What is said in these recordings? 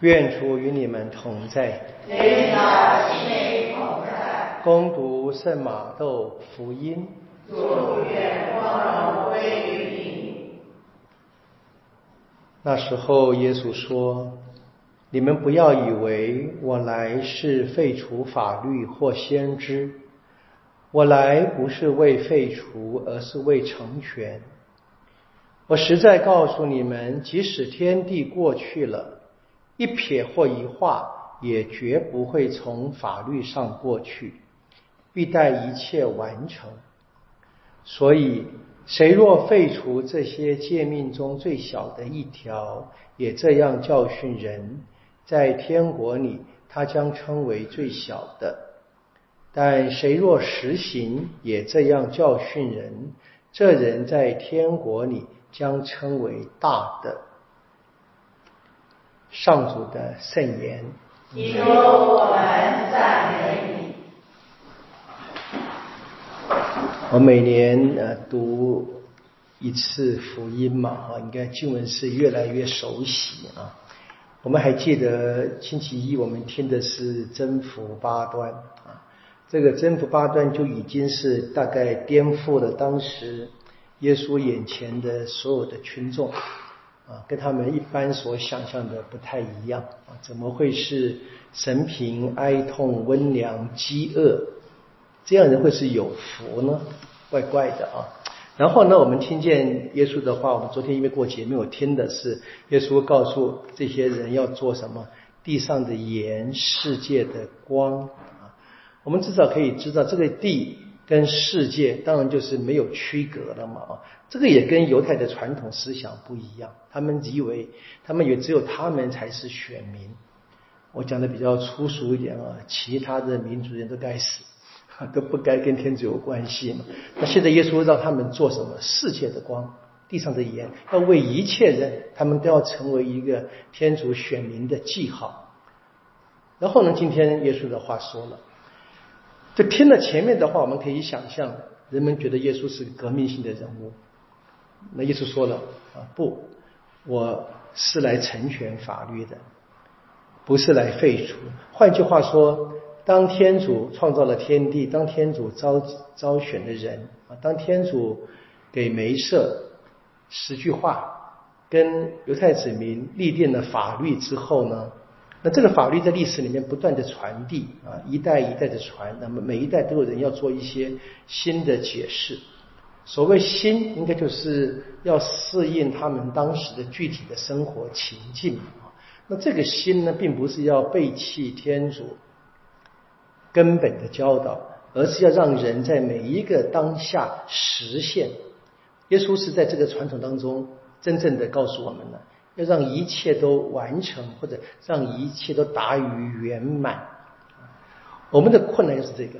愿主与你们同在。与他心灵同在。恭读圣马窦福音。祝愿光荣归于你。那时候，耶稣说：“你们不要以为我来是废除法律或先知，我来不是为废除，而是为成全。我实在告诉你们，即使天地过去了。”一撇或一画，也绝不会从法律上过去，必待一切完成。所以，谁若废除这些诫命中最小的一条，也这样教训人，在天国里，他将称为最小的；但谁若实行，也这样教训人，这人在天国里将称为大的。上主的圣言。基督，我们赞美你。我每年呃读一次福音嘛，哈，应该经文是越来越熟悉啊。我们还记得星期一我们听的是征服八端啊，这个征服八端就已经是大概颠覆了当时耶稣眼前的所有的群众。啊，跟他们一般所想象的不太一样啊！怎么会是神平哀痛温良饥饿这样人会是有福呢？怪怪的啊！然后呢，我们听见耶稣的话，我们昨天因为过节没有听的是耶稣告诉这些人要做什么？地上的盐，世界的光啊！我们至少可以知道这个地。跟世界当然就是没有区隔了嘛啊，这个也跟犹太的传统思想不一样，他们以为他们也只有他们才是选民。我讲的比较粗俗一点啊，其他的民族人都该死，都不该跟天主有关系嘛。那现在耶稣让他们做什么？世界的光，地上的盐，要为一切人，他们都要成为一个天主选民的记号。然后呢，今天耶稣的话说了。就听了前面的话，我们可以想象，人们觉得耶稣是革命性的人物。那耶稣说了啊，不，我是来成全法律的，不是来废除。换句话说，当天主创造了天地，当天主招招选的人啊，当天主给梅瑟十句话，跟犹太子民立定了法律之后呢？那这个法律在历史里面不断的传递啊，一代一代的传，那么每一代都有人要做一些新的解释。所谓新，应该就是要适应他们当时的具体的生活情境啊。那这个新呢，并不是要背弃天主根本的教导，而是要让人在每一个当下实现。耶稣是在这个传统当中真正的告诉我们了。要让一切都完成，或者让一切都达于圆满。我们的困难就是这个，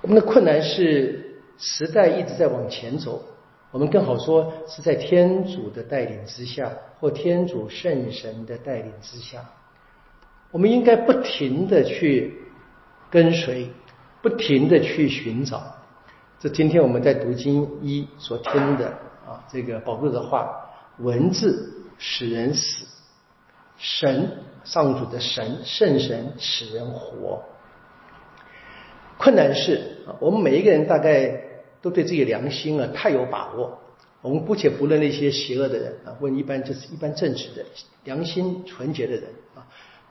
我们的困难是时代一直在往前走，我们更好说是在天主的带领之下，或天主圣神的带领之下，我们应该不停的去跟随，不停的去寻找。这今天我们在读经一所听的啊，这个宝贵的话。文字使人死，神上主的神圣神使人活。困难是啊，我们每一个人大概都对自己良心啊太有把握。我们姑且不论那些邪恶的人啊，问一般就是一般正直的良心纯洁的人啊，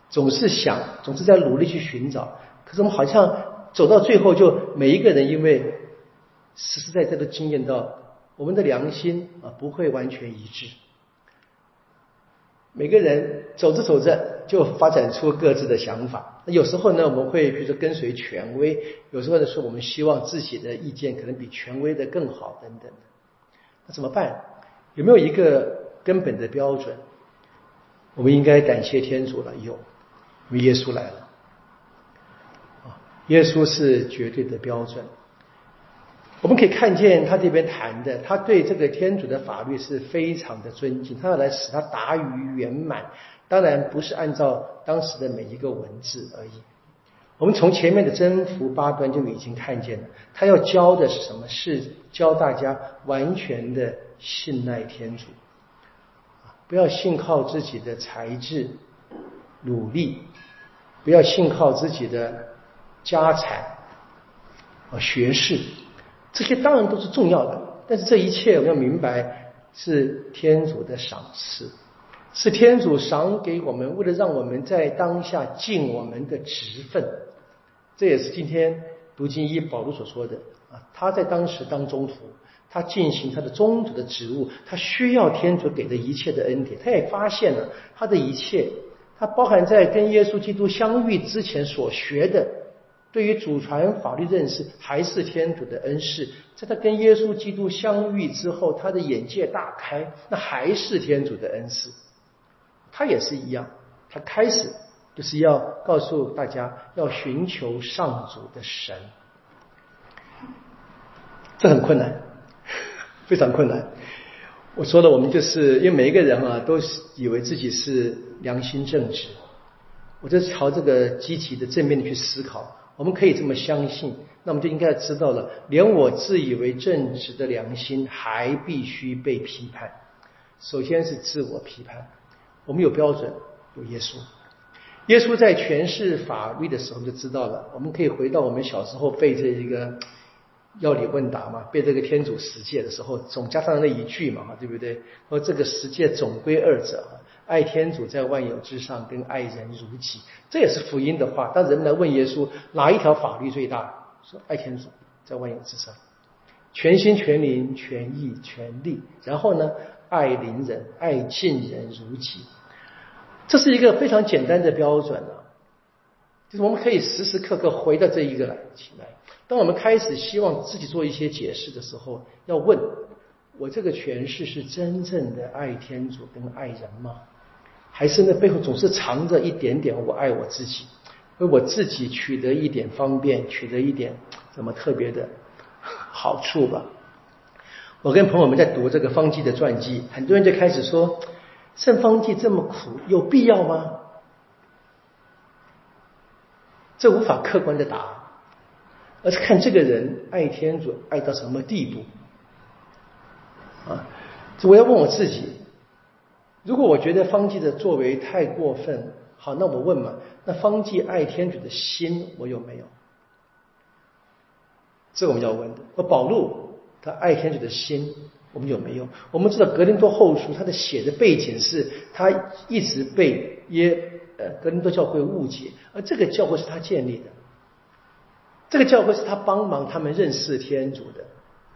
总是想，总是在努力去寻找。可是我们好像走到最后，就每一个人因为实实在在的经验到。我们的良心啊不会完全一致，每个人走着走着就发展出各自的想法。那有时候呢，我们会比如说跟随权威；有时候呢，是我们希望自己的意见可能比权威的更好等等。那怎么办？有没有一个根本的标准？我们应该感谢天主了，有，因为耶稣来了。啊，耶稣是绝对的标准。我们可以看见他这边谈的，他对这个天主的法律是非常的尊敬，他要来使他达于圆满。当然不是按照当时的每一个文字而已。我们从前面的征服八端就已经看见了，他要教的是什么？是教大家完全的信赖天主，不要信靠自己的才智、努力，不要信靠自己的家产、啊学识，这些当然都是重要的。但是这一切我们要明白，是天主的赏赐，是天主赏给我们，为了让我们在当下尽我们的职分。这也是今天读经一保罗所说的啊，他在当时当中途。他进行他的宗主的职务，他需要天主给的一切的恩典。他也发现了他的一切，他包含在跟耶稣基督相遇之前所学的，对于祖传法律认识，还是天主的恩赐。在他跟耶稣基督相遇之后，他的眼界大开，那还是天主的恩赐。他也是一样，他开始就是要告诉大家要寻求上主的神，这很困难。非常困难。我说了，我们就是因为每一个人啊，都是以为自己是良心正直。我就朝这个积极的正面的去思考。我们可以这么相信，那我们就应该知道了，连我自以为正直的良心，还必须被批判。首先是自我批判。我们有标准，有耶稣。耶稣在诠释法律的时候就知道了。我们可以回到我们小时候背这一个。要理问答嘛，背这个天主十诫的时候，总加上那一句嘛，对不对？说这个十诫总归二者，爱天主在万有之上，跟爱人如己，这也是福音的话。当人们来问耶稣哪一条法律最大，说爱天主在万有之上，全心全灵全意全力，然后呢，爱邻人爱近人如己，这是一个非常简单的标准啊，就是我们可以时时刻刻回到这一个来起来。当我们开始希望自己做一些解释的时候，要问我这个诠释是真正的爱天主跟爱人吗？还是那背后总是藏着一点点我爱我自己，为我自己取得一点方便，取得一点什么特别的好处吧？我跟朋友们在读这个方济的传记，很多人就开始说：圣方济这么苦，有必要吗？这无法客观的答。而是看这个人爱天主爱到什么地步啊！我要问我自己：如果我觉得方济的作为太过分，好，那我问嘛？那方济爱天主的心我有没有？这我们要问的。而保禄他爱天主的心我们有没有？我们知道格林多后书他的写的背景是他一直被耶呃格林多教会误解，而这个教会是他建立的。这个教会是他帮忙他们认识天主的，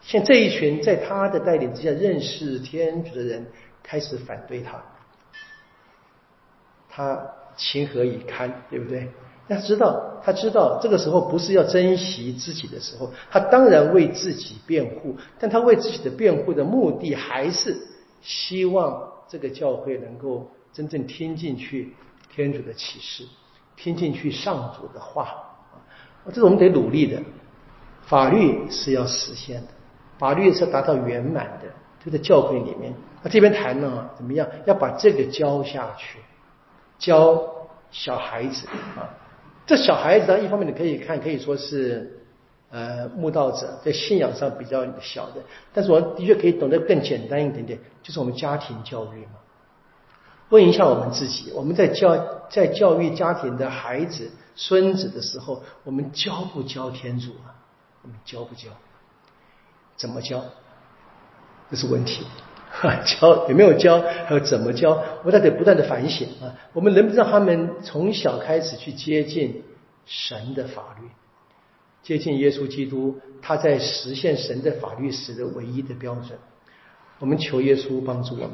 像这一群在他的带领之下认识天主的人开始反对他，他情何以堪，对不对？他知道，他知道这个时候不是要珍惜自己的时候，他当然为自己辩护，但他为自己的辩护的目的还是希望这个教会能够真正听进去天主的启示，听进去上主的话。啊这是我们得努力的，法律是要实现的，法律是达到圆满的，就在教会里面。那这边谈呢，怎么样？要把这个教下去，教小孩子啊。这小孩子呢，一方面你可以看，可以说是呃慕道者在信仰上比较小的，但是我的确可以懂得更简单一点点，就是我们家庭教育嘛。问一下我们自己，我们在教在教育家庭的孩子。孙子的时候，我们教不教天主啊？我们教不教？怎么教？这是问题。教有没有教？还有怎么教？我得不断的反省啊。我们能不能让他们从小开始去接近神的法律，接近耶稣基督？他在实现神的法律时的唯一的标准。我们求耶稣帮助我们。